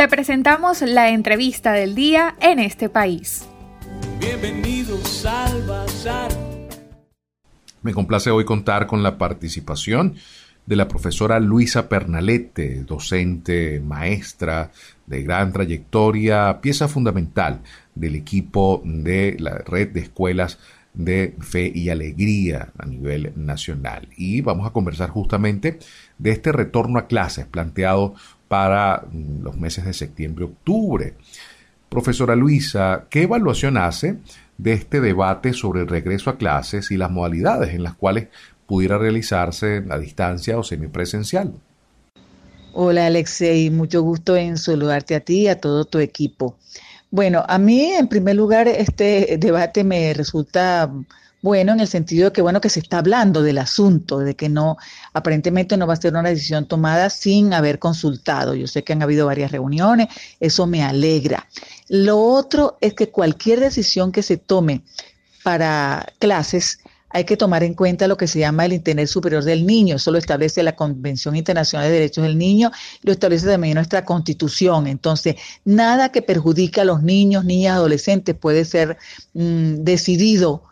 Te presentamos la entrevista del día en este país. Bienvenidos al Bazar. Me complace hoy contar con la participación de la profesora Luisa Pernalete, docente, maestra de gran trayectoria, pieza fundamental del equipo de la red de escuelas de fe y alegría a nivel nacional. Y vamos a conversar justamente de este retorno a clases planteado para los meses de septiembre-octubre. Profesora Luisa, ¿qué evaluación hace de este debate sobre el regreso a clases y las modalidades en las cuales pudiera realizarse a distancia o semipresencial? Hola Alexei, mucho gusto en saludarte a ti y a todo tu equipo. Bueno, a mí en primer lugar este debate me resulta bueno en el sentido de que bueno que se está hablando del asunto, de que no aparentemente no va a ser una decisión tomada sin haber consultado. Yo sé que han habido varias reuniones, eso me alegra. Lo otro es que cualquier decisión que se tome para clases hay que tomar en cuenta lo que se llama el interés superior del niño. Eso lo establece la Convención Internacional de Derechos del Niño lo establece también nuestra Constitución. Entonces, nada que perjudique a los niños, niñas, adolescentes puede ser mm, decidido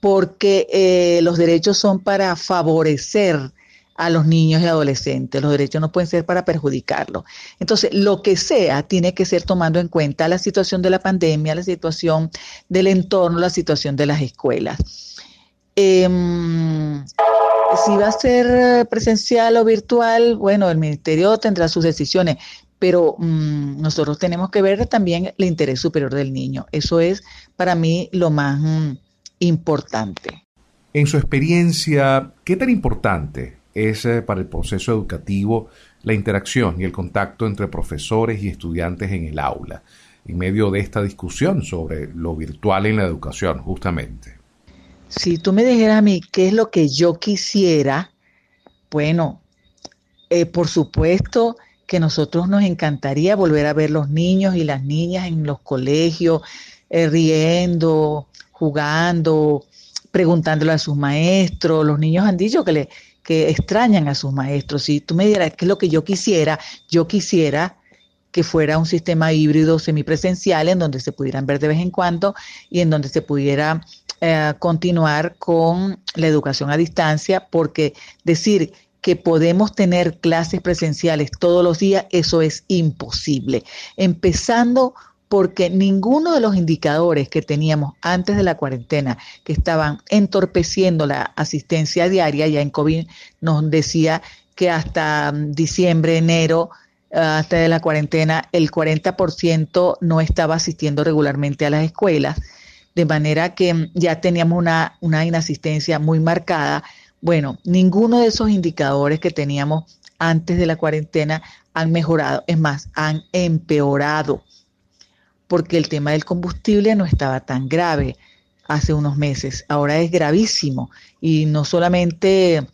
porque eh, los derechos son para favorecer a los niños y adolescentes. Los derechos no pueden ser para perjudicarlos. Entonces, lo que sea tiene que ser tomando en cuenta la situación de la pandemia, la situación del entorno, la situación de las escuelas. Em, si va a ser presencial o virtual, bueno, el ministerio tendrá sus decisiones, pero mm, nosotros tenemos que ver también el interés superior del niño. Eso es para mí lo más mm, importante. En su experiencia, ¿qué tan importante es eh, para el proceso educativo la interacción y el contacto entre profesores y estudiantes en el aula, en medio de esta discusión sobre lo virtual en la educación, justamente? Si tú me dijeras a mí qué es lo que yo quisiera, bueno, eh, por supuesto que nosotros nos encantaría volver a ver los niños y las niñas en los colegios, eh, riendo, jugando, preguntándole a sus maestros. Los niños han dicho que, le, que extrañan a sus maestros. Si tú me dieras qué es lo que yo quisiera, yo quisiera que fuera un sistema híbrido semipresencial en donde se pudieran ver de vez en cuando y en donde se pudiera eh, continuar con la educación a distancia, porque decir que podemos tener clases presenciales todos los días, eso es imposible. Empezando porque ninguno de los indicadores que teníamos antes de la cuarentena, que estaban entorpeciendo la asistencia diaria, ya en COVID nos decía que hasta mm, diciembre, enero, hasta de la cuarentena, el 40% no estaba asistiendo regularmente a las escuelas de manera que ya teníamos una, una inasistencia muy marcada. Bueno, ninguno de esos indicadores que teníamos antes de la cuarentena han mejorado, es más, han empeorado, porque el tema del combustible no estaba tan grave hace unos meses, ahora es gravísimo y no solamente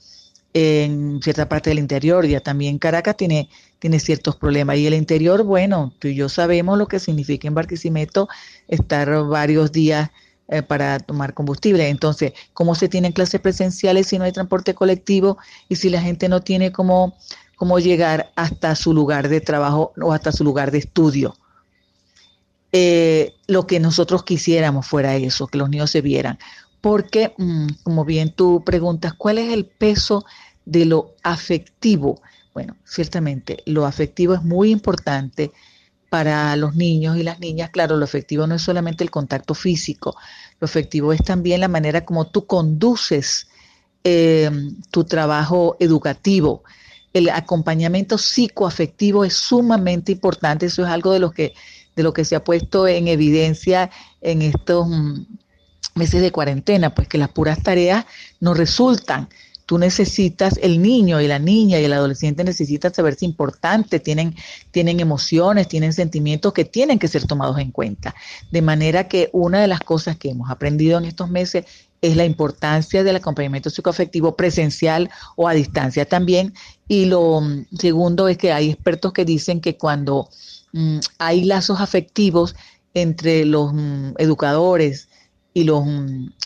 en cierta parte del interior, ya también Caracas tiene, tiene ciertos problemas. Y el interior, bueno, tú y yo sabemos lo que significa en Barquisimeto estar varios días eh, para tomar combustible. Entonces, ¿cómo se tienen clases presenciales si no hay transporte colectivo y si la gente no tiene cómo, cómo llegar hasta su lugar de trabajo o hasta su lugar de estudio? Eh, lo que nosotros quisiéramos fuera eso, que los niños se vieran. Porque, mm, como bien tú preguntas, ¿cuál es el peso de lo afectivo. Bueno, ciertamente lo afectivo es muy importante para los niños y las niñas. Claro, lo afectivo no es solamente el contacto físico, lo afectivo es también la manera como tú conduces eh, tu trabajo educativo. El acompañamiento psicoafectivo es sumamente importante, eso es algo de lo que, de lo que se ha puesto en evidencia en estos mm, meses de cuarentena, pues que las puras tareas no resultan tú necesitas, el niño y la niña y el adolescente necesitan saberse importante, tienen, tienen emociones, tienen sentimientos que tienen que ser tomados en cuenta. De manera que una de las cosas que hemos aprendido en estos meses es la importancia del acompañamiento psicoafectivo presencial o a distancia también. Y lo mm, segundo es que hay expertos que dicen que cuando hay lazos afectivos entre los mm, educadores y los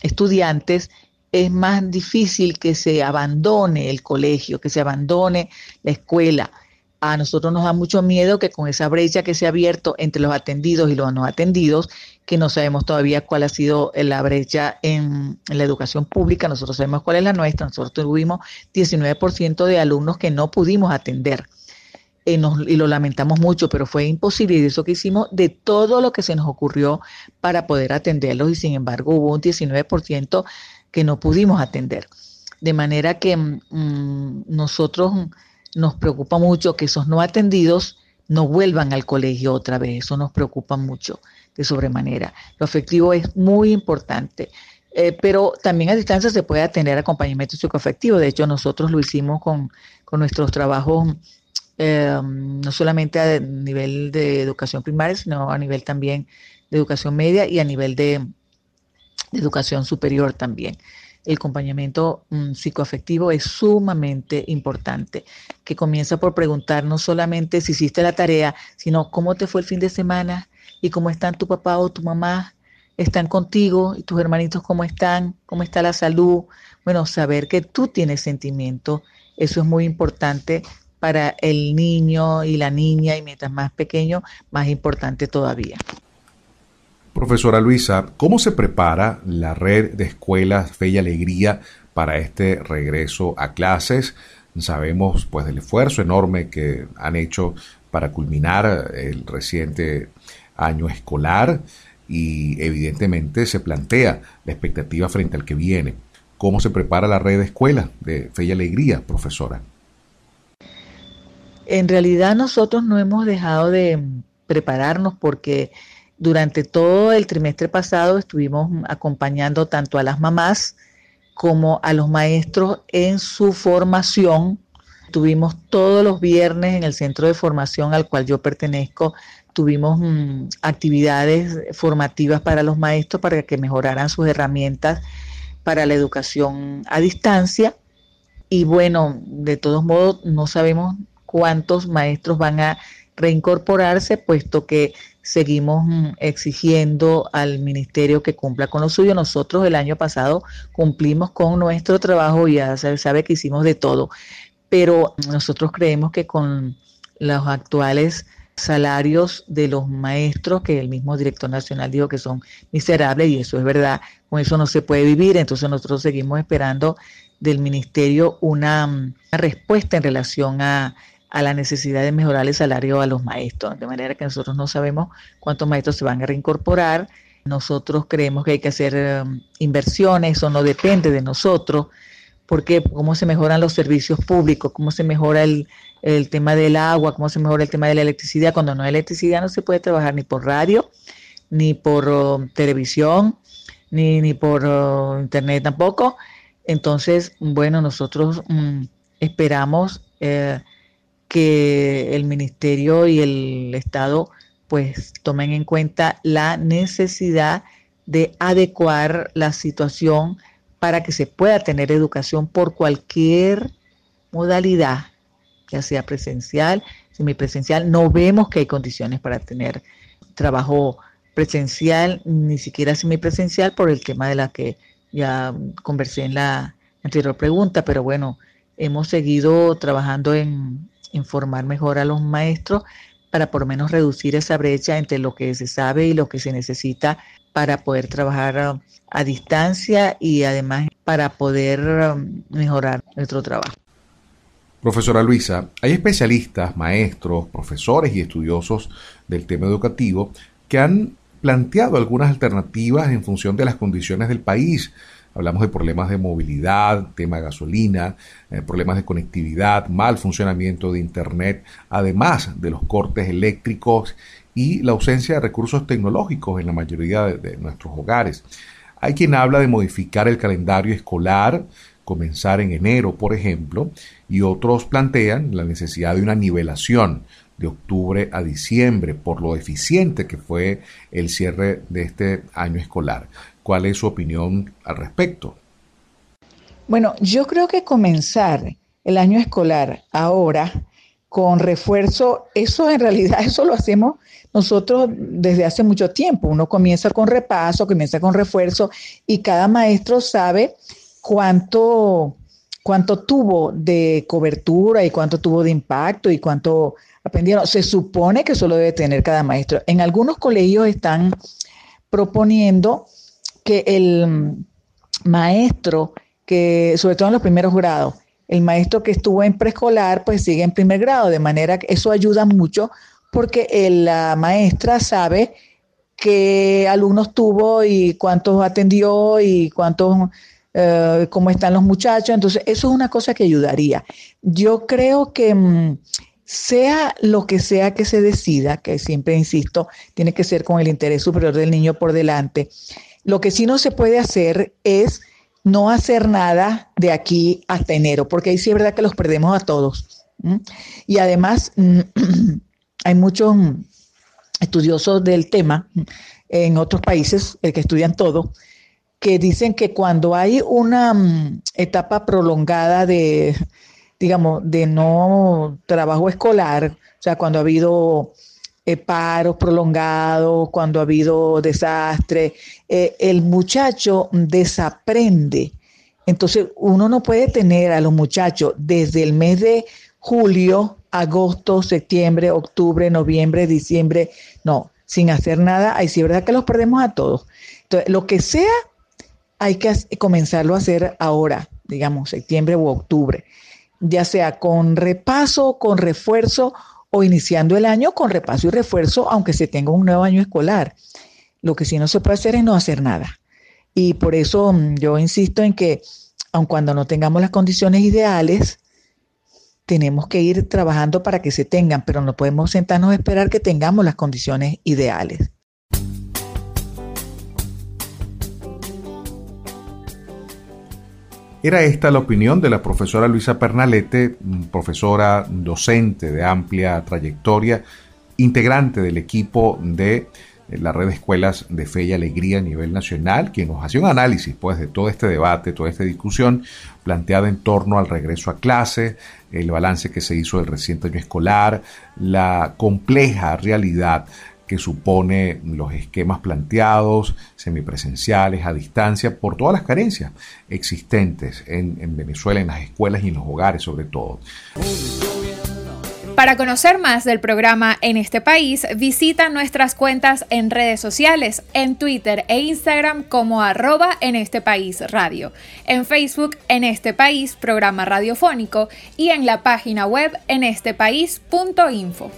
estudiantes, es más difícil que se abandone el colegio, que se abandone la escuela. A nosotros nos da mucho miedo que con esa brecha que se ha abierto entre los atendidos y los no atendidos, que no sabemos todavía cuál ha sido la brecha en, la educación pública, nosotros sabemos cuál es la nuestra, nosotros tuvimos 19% de alumnos que no pudimos atender. Eh, y lo lamentamos mucho, pero fue imposible y eso que hicimos de todo lo que se nos ocurrió para poder atenderlos y sin embargo hubo un 19% que no pudimos atender. De manera que mm, nosotros nos preocupa mucho que esos no atendidos no vuelvan al colegio otra vez, eso nos preocupa mucho de sobremanera. Lo afectivo es muy importante. Eh, pero también a distancia se puede atender acompañamiento psicoafectivo. De hecho, nosotros lo hicimos con, con nuestros trabajos Em, no solamente a nivel de educación primaria, sino a nivel también de educación media y a nivel de, educación superior también. El acompañamiento mm, psicoafectivo es sumamente importante, que comienza por preguntar no solamente si hiciste la tarea, sino cómo te fue el fin de semana y cómo están tu papá o tu mamá, están contigo y tus hermanitos cómo están, cómo está la salud. Bueno, saber que tú tienes sentimiento, eso es muy importante para el niño y la niña y mientras más pequeño, más importante todavía. Profesora Luisa, ¿cómo se prepara la red de escuelas Fe y Alegría para este regreso a clases? Sabemos pues del esfuerzo enorme que han hecho para culminar el reciente año escolar y evidentemente se plantea la expectativa frente al que viene. ¿Cómo se prepara la red de escuelas de Fe y Alegría, profesora? En realidad nosotros no hemos dejado de prepararnos porque durante todo el trimestre pasado estuvimos acompañando tanto a las mamás como a los maestros en su formación. Tuvimos todos los viernes en el centro de formación al cual yo pertenezco, tuvimos mm, actividades formativas para los maestros para que mejoraran sus herramientas para la educación a distancia. Y bueno, de todos modos, no sabemos cuántos maestros van a reincorporarse, puesto que seguimos mm, exigiendo al ministerio que cumpla con lo suyo. Nosotros el año pasado cumplimos con nuestro trabajo y ya se sabe que hicimos de todo, pero nosotros creemos que con los actuales salarios de los maestros, que el mismo director nacional dijo que son miserables y eso es verdad, con eso no se puede vivir, entonces nosotros seguimos esperando del ministerio una mm, respuesta en relación a a la necesidad de mejorar el salario a los maestros, de manera que nosotros no sabemos cuántos maestros se van a reincorporar. Nosotros creemos que hay que hacer um, inversiones, eso no depende de nosotros, porque cómo se mejoran los servicios públicos, cómo se mejora el, tema del agua, cómo se mejora el tema de la electricidad. Cuando no hay electricidad no se puede trabajar ni por radio, ni por um, televisión, ni, ni por uh, internet tampoco. Entonces, bueno, nosotros mm, esperamos eh, que el ministerio y el Estado pues tomen en cuenta la necesidad de adecuar la situación para que se pueda tener educación por cualquier modalidad, ya sea presencial, semipresencial. No vemos que hay condiciones para tener trabajo presencial, ni siquiera semipresencial, por el tema de la que ya conversé en la anterior pregunta, pero bueno, hemos seguido trabajando en, informar mejor a los maestros para por lo menos reducir esa brecha entre lo que se sabe y lo que se necesita para poder trabajar uh, a distancia y además para poder um, mejorar nuestro trabajo. Profesora Luisa, hay especialistas, maestros, profesores y estudiosos del tema educativo que han planteado algunas alternativas en función de las condiciones del país Hablamos de problemas de movilidad, tema de gasolina, eh, problemas de conectividad, mal funcionamiento de Internet, además de los cortes eléctricos y la ausencia de recursos tecnológicos en la mayoría de, nuestros hogares. Hay quien habla de modificar el calendario escolar, comenzar en enero, por ejemplo, y otros plantean la necesidad de una nivelación de octubre a diciembre por lo eficiente que fue el cierre de este año escolar. ¿Cuál es su opinión al respecto? Bueno, yo creo que comenzar el año escolar ahora con refuerzo, eso en realidad, eso lo hacemos nosotros desde hace mucho tiempo. Uno comienza con repaso, comienza con refuerzo y cada maestro sabe cuánto cuánto tuvo de cobertura y cuánto tuvo de impacto y cuánto aprendieron. Se supone que solo debe tener cada maestro. En algunos colegios están proponiendo que el maestro, que sobre todo en los primeros grados, el maestro que estuvo en preescolar, pues sigue en primer grado, de manera que eso ayuda mucho porque la maestra sabe qué alumnos tuvo y cuántos atendió y cuántos, eh, cómo están los muchachos. Entonces, eso es una cosa que ayudaría. Yo creo que mm, sea lo que sea que se decida, que siempre insisto, tiene que ser con el interés superior del niño por delante. Lo que sí no se puede hacer es no hacer nada de aquí hasta enero, porque ahí sí es verdad que los perdemos a todos. Y además, hay muchos estudiosos del tema en otros países, el que estudian todo, que dicen que cuando hay una mm, etapa prolongada de, digamos, de no trabajo escolar, o sea, cuando ha habido eh, paros prolongados, cuando ha habido desastre, eh, el muchacho desaprende. Entonces, uno no puede tener a los muchachos desde el mes de julio, agosto, septiembre, octubre, noviembre, diciembre, no, sin hacer nada, ahí sí es verdad que los perdemos a todos. Entonces, lo que sea, hay que comenzarlo a hacer ahora, digamos, septiembre u octubre ya sea con repaso, con refuerzo o iniciando el año con repaso y refuerzo, aunque se tenga un nuevo año escolar. Lo que sí no se puede hacer es no hacer nada. Y por eso mm, yo insisto en que, aun cuando no tengamos las condiciones ideales, tenemos que ir trabajando para que se tengan, pero no podemos sentarnos a esperar que tengamos las condiciones ideales. Era esta la opinión de la profesora Luisa Pernalete, profesora docente de amplia trayectoria, integrante del equipo de eh, la red de escuelas de fe y alegría a nivel nacional, quien nos hace un análisis pues, de todo este debate, toda esta discusión planteada en torno al regreso a clase, el balance que se hizo del reciente año escolar, la compleja realidad que supone los esquemas planteados, semipresenciales, a distancia, por todas las carencias existentes en, en Venezuela, en las escuelas y en los hogares sobre todo. Para conocer más del programa en este país, visita nuestras cuentas en redes sociales, en Twitter e Instagram como arroba en este país radio, en Facebook en este país programa radiofónico y en la página web en estepaís.info.